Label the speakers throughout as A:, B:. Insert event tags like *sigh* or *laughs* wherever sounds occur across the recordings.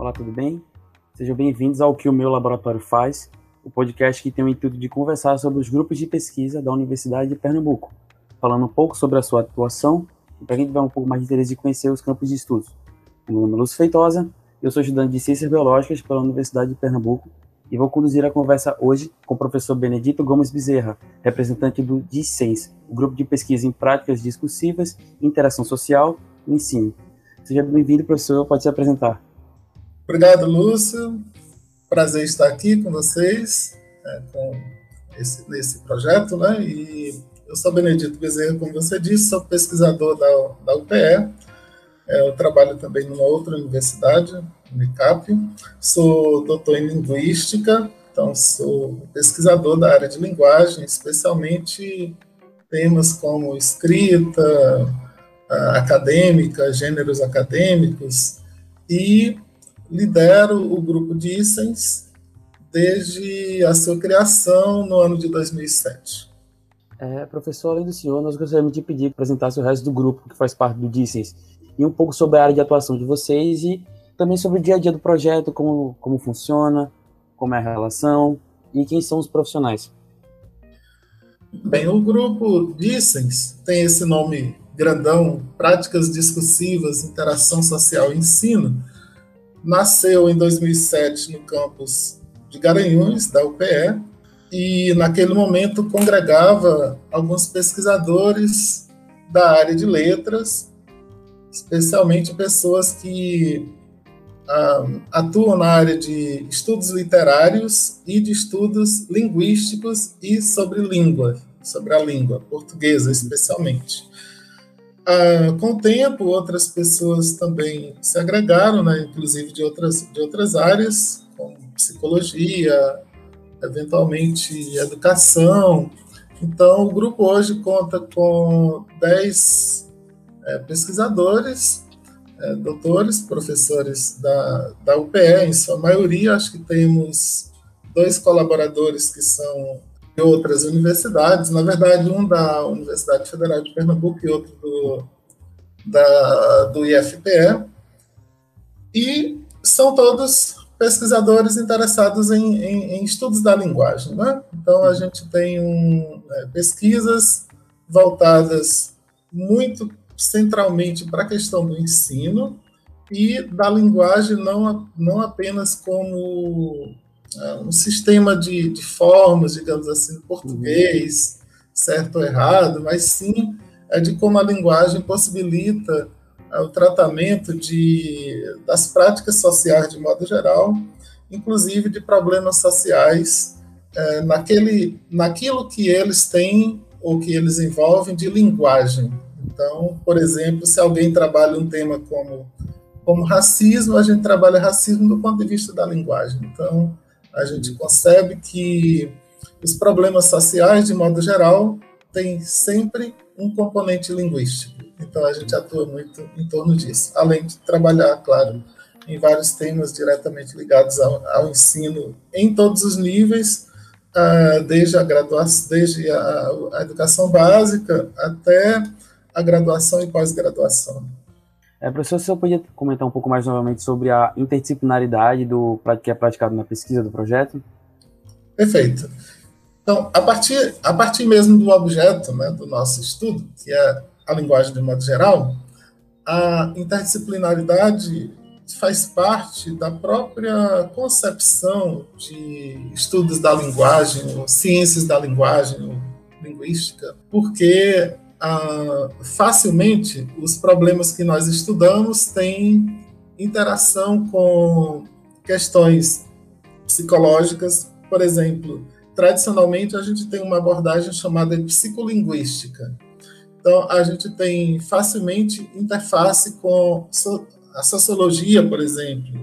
A: Olá, tudo bem? Sejam bem-vindos ao que o meu laboratório faz, o podcast que tem o intuito de conversar sobre os grupos de pesquisa da Universidade de Pernambuco, falando um pouco sobre a sua atuação e para quem tiver um pouco mais de interesse de conhecer os campos de estudos. Meu nome é Lúcio Feitosa, eu sou estudante de Ciências Biológicas pela Universidade de Pernambuco e vou conduzir a conversa hoje com o professor Benedito Gomes Bezerra, representante do DICENS, o grupo de pesquisa em práticas discursivas, interação social e ensino. Seja bem-vindo, professor, pode se apresentar.
B: Obrigado, Lúcio. Prazer estar aqui com vocês, é, com esse, nesse projeto, né? E eu sou Benedito Bezerra, como você disse, sou pesquisador da, da UPE. É, eu trabalho também numa outra universidade, Unicap. Sou doutor em linguística, então sou pesquisador da área de linguagem, especialmente temas como escrita acadêmica, gêneros acadêmicos, e lidero o grupo Dissens desde a sua criação no ano de 2007.
A: É, professor, além do senhor, nós gostaríamos de pedir que apresentasse o resto do grupo que faz parte do Dissens e um pouco sobre a área de atuação de vocês e também sobre o dia a dia do projeto, como, como funciona, como é a relação e quem são os profissionais.
B: Bem, o grupo Dissens tem esse nome grandão, Práticas Discursivas, Interação Social e Ensino, nasceu em 2007 no campus de Garanhuns, da UPE, e naquele momento congregava alguns pesquisadores da área de letras, especialmente pessoas que ah, atuam na área de estudos literários e de estudos linguísticos e sobre língua, sobre a língua portuguesa especialmente. Ah, com o tempo, outras pessoas também se agregaram, né, inclusive de outras, de outras áreas, como psicologia, eventualmente educação. Então, o grupo hoje conta com 10 é, pesquisadores, é, doutores, professores da, da UPE, em sua maioria. Acho que temos dois colaboradores que são de outras universidades, na verdade, um da Universidade Federal de Pernambuco e outro do, da, do IFPE, e são todos pesquisadores interessados em, em, em estudos da linguagem. Né? Então, a gente tem um, é, pesquisas voltadas muito centralmente para a questão do ensino e da linguagem não, não apenas como um sistema de, de formas, digamos assim, português, certo ou errado, mas sim é de como a linguagem possibilita é, o tratamento de, das práticas sociais de modo geral, inclusive de problemas sociais é, naquele, naquilo que eles têm ou que eles envolvem de linguagem. Então, por exemplo, se alguém trabalha um tema como, como racismo, a gente trabalha racismo do ponto de vista da linguagem. Então, a gente concebe que os problemas sociais, de modo geral, têm sempre um componente linguístico. Então, a gente atua muito em torno disso, além de trabalhar, claro, em vários temas diretamente ligados ao, ao ensino em todos os níveis, uh, desde a graduação, desde a, a educação básica até a graduação e pós-graduação.
A: É, professor, você podia comentar um pouco mais novamente sobre a interdisciplinaridade do que é praticado na pesquisa do projeto?
B: Perfeito. Então, a partir, a partir mesmo do objeto né, do nosso estudo, que é a linguagem de modo geral, a interdisciplinaridade faz parte da própria concepção de estudos da linguagem, ciências da linguagem, linguística, porque ah, facilmente os problemas que nós estudamos têm interação com questões psicológicas, por exemplo, tradicionalmente a gente tem uma abordagem chamada de psicolinguística. Então, a gente tem facilmente interface com a sociologia, por exemplo.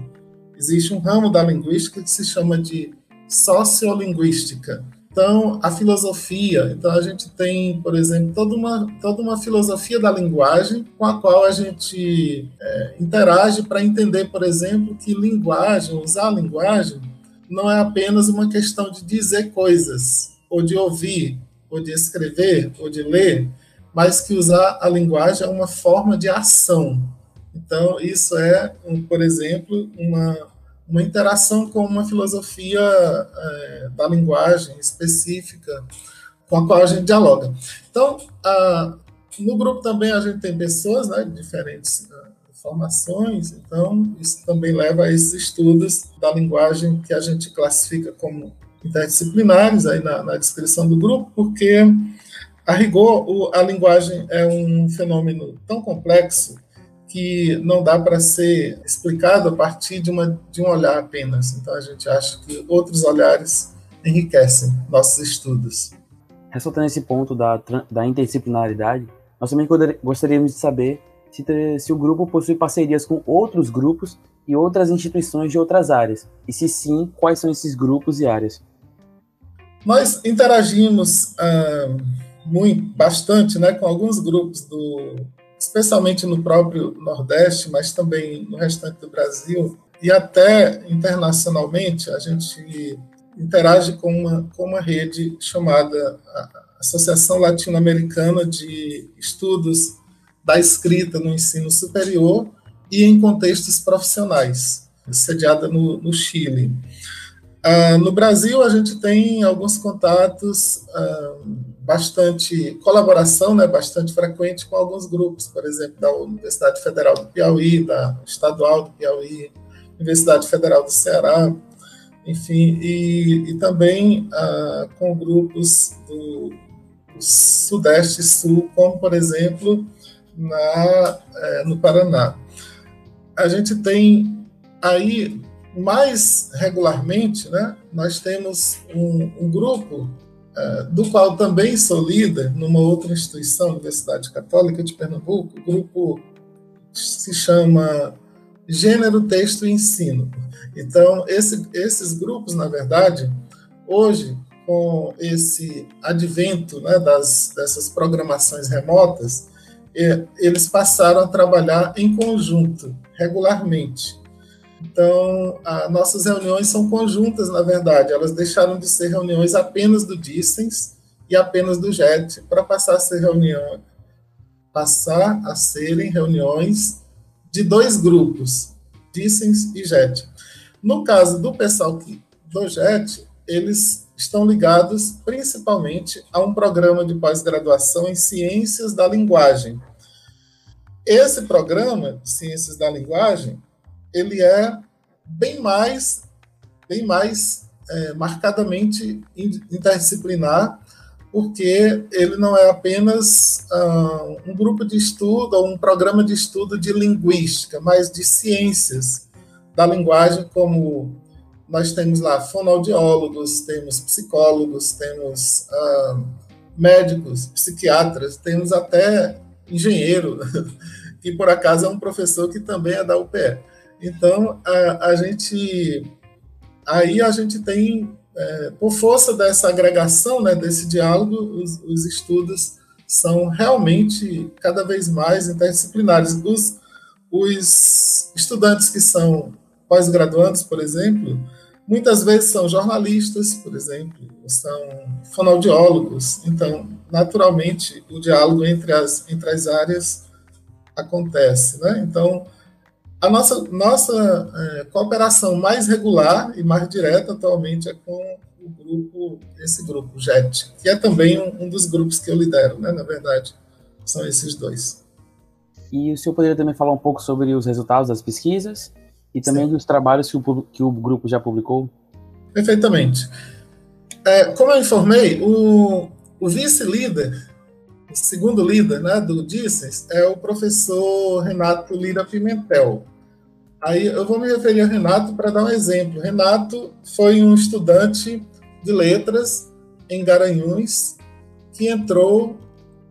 B: Existe um ramo da linguística que se chama de sociolinguística, então, a filosofia, então a gente tem, por exemplo, toda uma, toda uma filosofia da linguagem com a qual a gente é, interage para entender, por exemplo, que linguagem, usar a linguagem, não é apenas uma questão de dizer coisas, ou de ouvir, ou de escrever, ou de ler, mas que usar a linguagem é uma forma de ação. Então, isso é, por exemplo, uma, uma interação com uma filosofia é, da linguagem específica com a qual a gente dialoga. Então, a, no grupo também a gente tem pessoas né, de diferentes uh, formações, então isso também leva a esses estudos da linguagem que a gente classifica como interdisciplinares aí na, na descrição do grupo, porque a rigor o, a linguagem é um fenômeno tão complexo que não dá para ser explicado a partir de, uma, de um olhar apenas. Então a gente acha que outros olhares enriquecem nossos estudos.
A: Ressaltando esse ponto da, da interdisciplinaridade, nós também gostaríamos de saber se, se o grupo possui parcerias com outros grupos e outras instituições de outras áreas, e se sim, quais são esses grupos e áreas.
B: Nós interagimos ah, muito, bastante né, com alguns grupos, do, especialmente no próprio Nordeste, mas também no restante do Brasil, e até internacionalmente, a gente interage com uma, com uma rede chamada Associação Latino-Americana de Estudos da Escrita no Ensino Superior e em contextos profissionais, sediada no, no Chile. Uh, no Brasil, a gente tem alguns contatos, uh, bastante colaboração, né, bastante frequente com alguns grupos, por exemplo, da Universidade Federal do Piauí, da Estadual do Piauí, Universidade Federal do Ceará, enfim, e, e também uh, com grupos do, do Sudeste e Sul, como, por exemplo, na, eh, no Paraná. A gente tem aí mais regularmente, né, nós temos um, um grupo do qual também sou líder numa outra instituição, Universidade Católica de Pernambuco, o grupo se chama Gênero, Texto e Ensino. Então, esse, esses grupos, na verdade, hoje, com esse advento né, das, dessas programações remotas, eles passaram a trabalhar em conjunto, regularmente. Então, nossas reuniões são conjuntas, na verdade, elas deixaram de ser reuniões apenas do Distance e apenas do JET, para passar a ser reunião, passar a serem reuniões de dois grupos, Distance e JET. No caso do pessoal do JET, eles estão ligados principalmente a um programa de pós-graduação em Ciências da Linguagem. Esse programa, Ciências da Linguagem, ele é bem mais, bem mais é, marcadamente interdisciplinar, porque ele não é apenas uh, um grupo de estudo ou um programa de estudo de linguística, mas de ciências da linguagem, como nós temos lá fonoaudiólogos, temos psicólogos, temos uh, médicos, psiquiatras, temos até engenheiro, *laughs* que por acaso é um professor que também é da UPE. Então, a, a gente. Aí a gente tem, é, por força dessa agregação, né, desse diálogo, os, os, estudos são realmente cada vez mais interdisciplinares. Os, os estudantes que são pós-graduandos, por exemplo, muitas vezes são jornalistas, por exemplo, são fonoaudiólogos. Então, naturalmente, o diálogo entre as, entre as áreas acontece. Né? Então, a nossa, nossa é, cooperação mais regular e mais direta atualmente é com o grupo, esse grupo, JET, que é também um, um dos grupos que eu lidero, né? na verdade, são esses dois.
A: E o senhor poderia também falar um pouco sobre os resultados das pesquisas e também Sim. dos trabalhos que o, que o grupo já publicou?
B: Perfeitamente. É, como eu informei, o, o vice-líder segundo líder né, do Dissens é o professor Renato Lira Pimentel. Aí eu vou me referir a Renato para dar um exemplo. Renato foi um estudante de letras em Garanhuns que entrou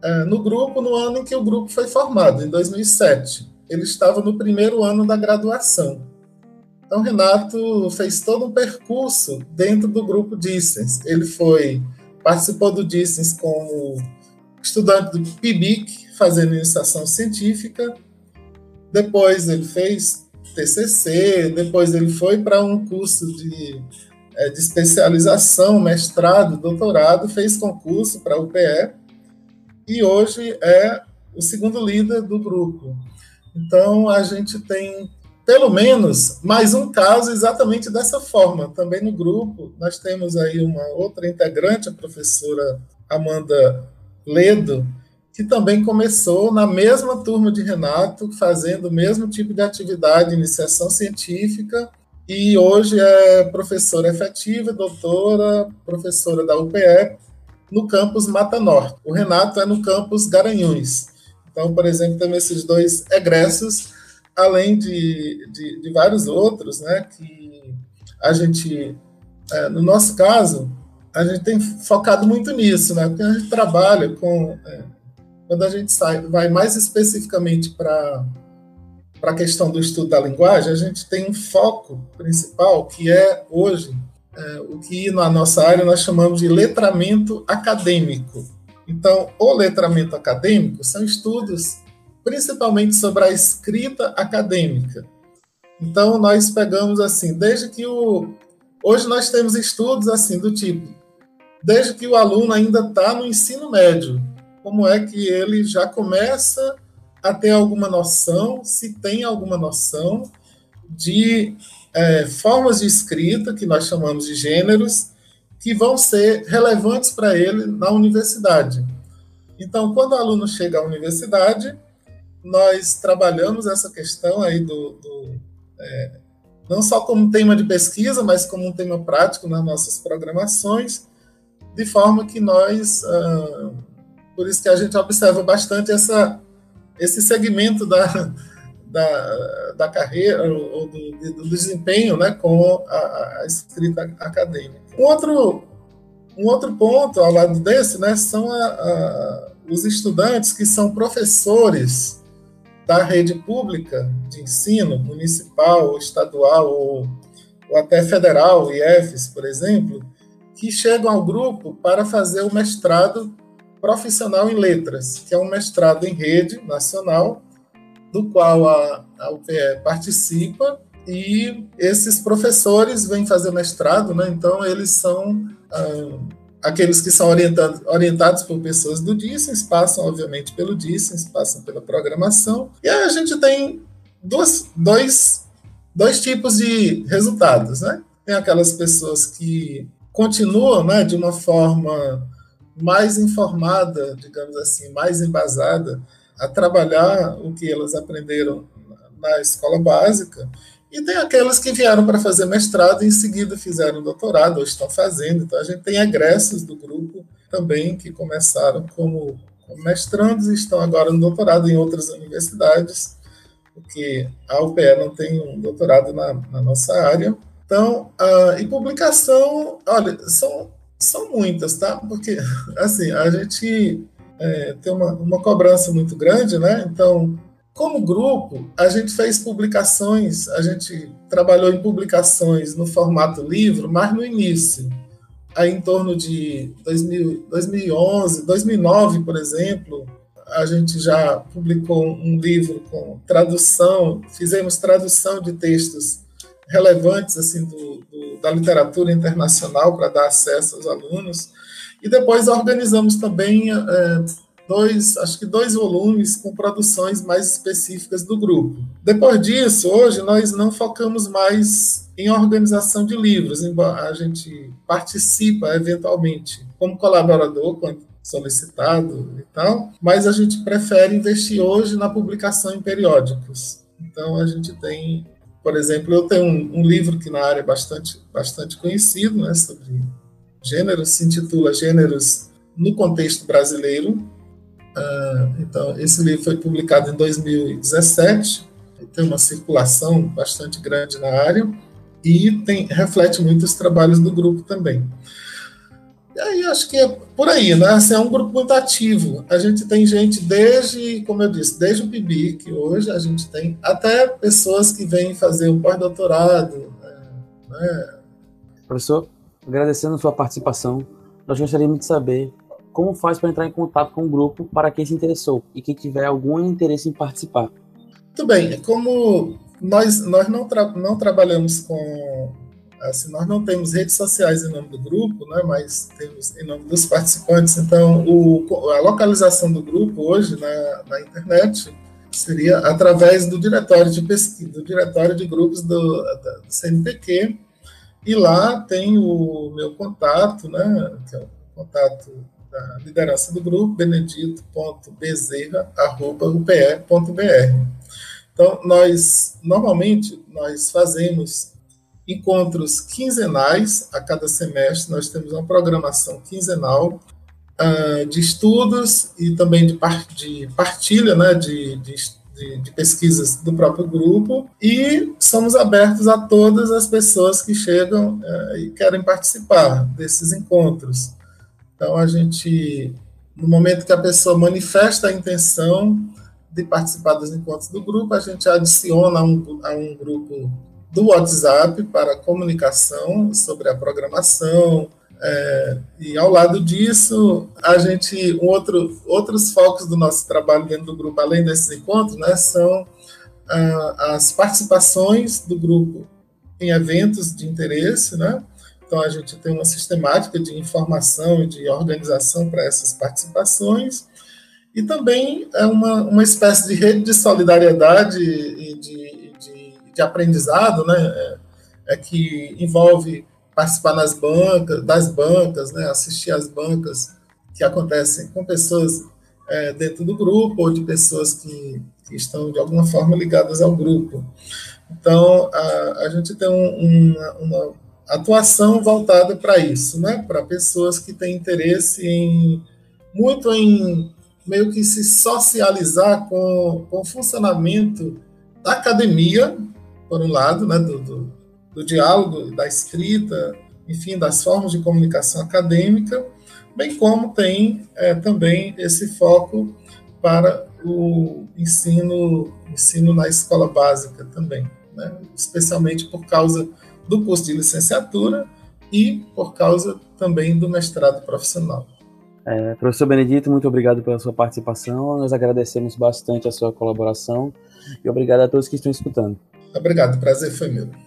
B: é, no grupo no ano em que o grupo foi formado, em 2007. Ele estava no primeiro ano da graduação. Então, Renato fez todo um percurso dentro do grupo Dissens. Ele foi participou do Dissens como estudante do PIBIC, fazendo iniciação científica. Depois ele fez TCC, depois ele foi para um curso de, é, de especialização, mestrado, doutorado, fez concurso para a UPE e hoje é o segundo líder do grupo. Então, a gente tem pelo menos mais um caso exatamente dessa forma. Também no grupo, nós temos aí uma outra integrante, a professora Amanda Ledo, que também começou na mesma turma de Renato, fazendo o mesmo tipo de atividade, iniciação científica, e hoje é professora efetiva, doutora, professora da UPE, no campus Mata Norte. O Renato é no campus Garanhuns. Então, por exemplo, temos esses dois egressos, além de, de, de vários outros, né, que a gente, é, no nosso caso, a gente tem focado muito nisso, né, porque a gente trabalha com, é, quando a gente sai, vai mais especificamente para a questão do estudo da linguagem, a gente tem um foco principal que é hoje é, o que na nossa área nós chamamos de letramento acadêmico. Então, o letramento acadêmico são estudos principalmente sobre a escrita acadêmica. Então, nós pegamos assim, desde que o. Hoje nós temos estudos assim do tipo, desde que o aluno ainda está no ensino médio, como é que ele já começa a ter alguma noção, se tem alguma noção, de é, formas de escrita, que nós chamamos de gêneros, que vão ser relevantes para ele na universidade. Então, quando o aluno chega à universidade, nós trabalhamos essa questão aí do, do é, não só como tema de pesquisa, mas como um tema prático nas nossas programações, de forma que nós, ah, por isso que a gente observa bastante essa, esse segmento da, da, da carreira ou do, do desempenho né, com a, a, escrita acadêmica. Um outro, um outro ponto ao lado desse né, são a, a, os estudantes que são professores da rede pública de ensino, municipal, estadual ou, ou até federal, IEFES, por exemplo, que chegam ao grupo para fazer o mestrado profissional em letras, que é um mestrado em rede nacional do qual a, a UPE participa, e esses professores vêm fazer mestrado, né? então eles são ah, aqueles que são orientados, orientados por pessoas do Dicens, passam, obviamente, pelo Dicens, passam pela programação, e aí a gente tem duas, dois, dois tipos de resultados. Né? Tem aquelas pessoas que continuam né, de uma forma mais informada, digamos assim, mais embasada, a trabalhar o que elas aprenderam na escola básica, e tem aquelas que vieram para fazer mestrado e em seguida fizeram doutorado, ou estão fazendo. Então, a gente tem egressos do grupo também que começaram como, mestrandos e estão agora no doutorado em outras universidades, porque a UPE não tem um doutorado na, na nossa área. Então, uh, e publicação, olha, são, são muitas, tá? Porque, *laughs* assim, a gente é, tem uma, uma cobrança muito grande, né? Então, como grupo, a gente fez publicações, a gente trabalhou em publicações no formato livro, mas no início, aí em torno de 2000, 2011, 2009, por exemplo, a gente já publicou um livro com tradução, fizemos tradução de textos relevantes assim do, do da literatura internacional para dar acesso aos alunos. E depois organizamos também é, dois, acho que dois volumes com produções mais específicas do grupo. Depois disso, hoje nós não focamos mais em organização de livros, a gente participa eventualmente como colaborador quando solicitado e tal, mas a gente prefere investir hoje na publicação em periódicos. Então a gente tem, por exemplo, eu tenho um, um livro que na área é bastante bastante conhecido, né, sobre gêneros, se intitula Gêneros no Contexto Brasileiro. Uh, então, esse livro foi publicado em 2017, tem uma circulação bastante grande na área e tem, reflete muito os trabalhos do grupo também. E aí acho que é por aí, né? Assim, é um grupo muito ativo. A gente tem gente desde, como eu disse, desde o PIB, que hoje a gente tem, até pessoas que vêm fazer um pós-doutorado. Né?
A: Professor, agradecendo a sua participação, nós gostaríamos de saber como faz para entrar em contato com o grupo para quem se interessou e quem tiver algum interesse em participar.
B: Muito bem, como nós, nós não, tra não trabalhamos com. Assim, nós não temos redes sociais em nome do grupo, né, mas temos em nome dos participantes. Então, o, a localização do grupo hoje na, na internet seria através do diretório de pesquisa, do diretório de grupos do, do CNPq, e lá tem o meu contato, né, que é o contato da liderança do grupo, benedito.bezerra.upe.br. Então, nós, normalmente, nós fazemos encontros quinzenais a cada semestre, nós temos uma programação quinzenal uh, de estudos e também de, par de partilha né, de, de, de, pesquisas do próprio grupo, e somos abertos a todas as pessoas que chegam uh, e querem participar desses encontros. Então, a gente, no momento que a pessoa manifesta a intenção de participar dos encontros do grupo, a gente adiciona a um, a um grupo do WhatsApp para comunicação sobre a programação, é, e ao lado disso, a gente, um outro, outros focos do nosso trabalho dentro do grupo, além desses encontros, né, são ah, as participações do grupo em eventos de interesse, né? Então a gente tem uma sistemática de informação e de organização para essas participações e também é uma, uma espécie de rede de solidariedade de, de, aprendizado, né? É, é que envolve participar nas bancas, das bancas, né, assistir às bancas que acontecem com pessoas é, dentro do grupo ou de pessoas que, que, estão de alguma forma ligadas ao grupo. Então, a, a gente tem um, uma, uma, atuação voltada para isso, né, para pessoas que têm interesse em muito em meio que se socializar com, com o funcionamento da academia, por um lado, né, do, do do diálogo, da escrita, enfim, das formas de comunicação acadêmica, bem como tem é, também esse foco para o ensino, ensino na escola básica também, né? especialmente por causa do curso de licenciatura e por causa também do mestrado profissional.
A: É, professor Benedito, muito obrigado pela sua participação. Nós agradecemos bastante a sua colaboração e obrigado a todos que estão escutando.
B: Obrigado, prazer foi meu.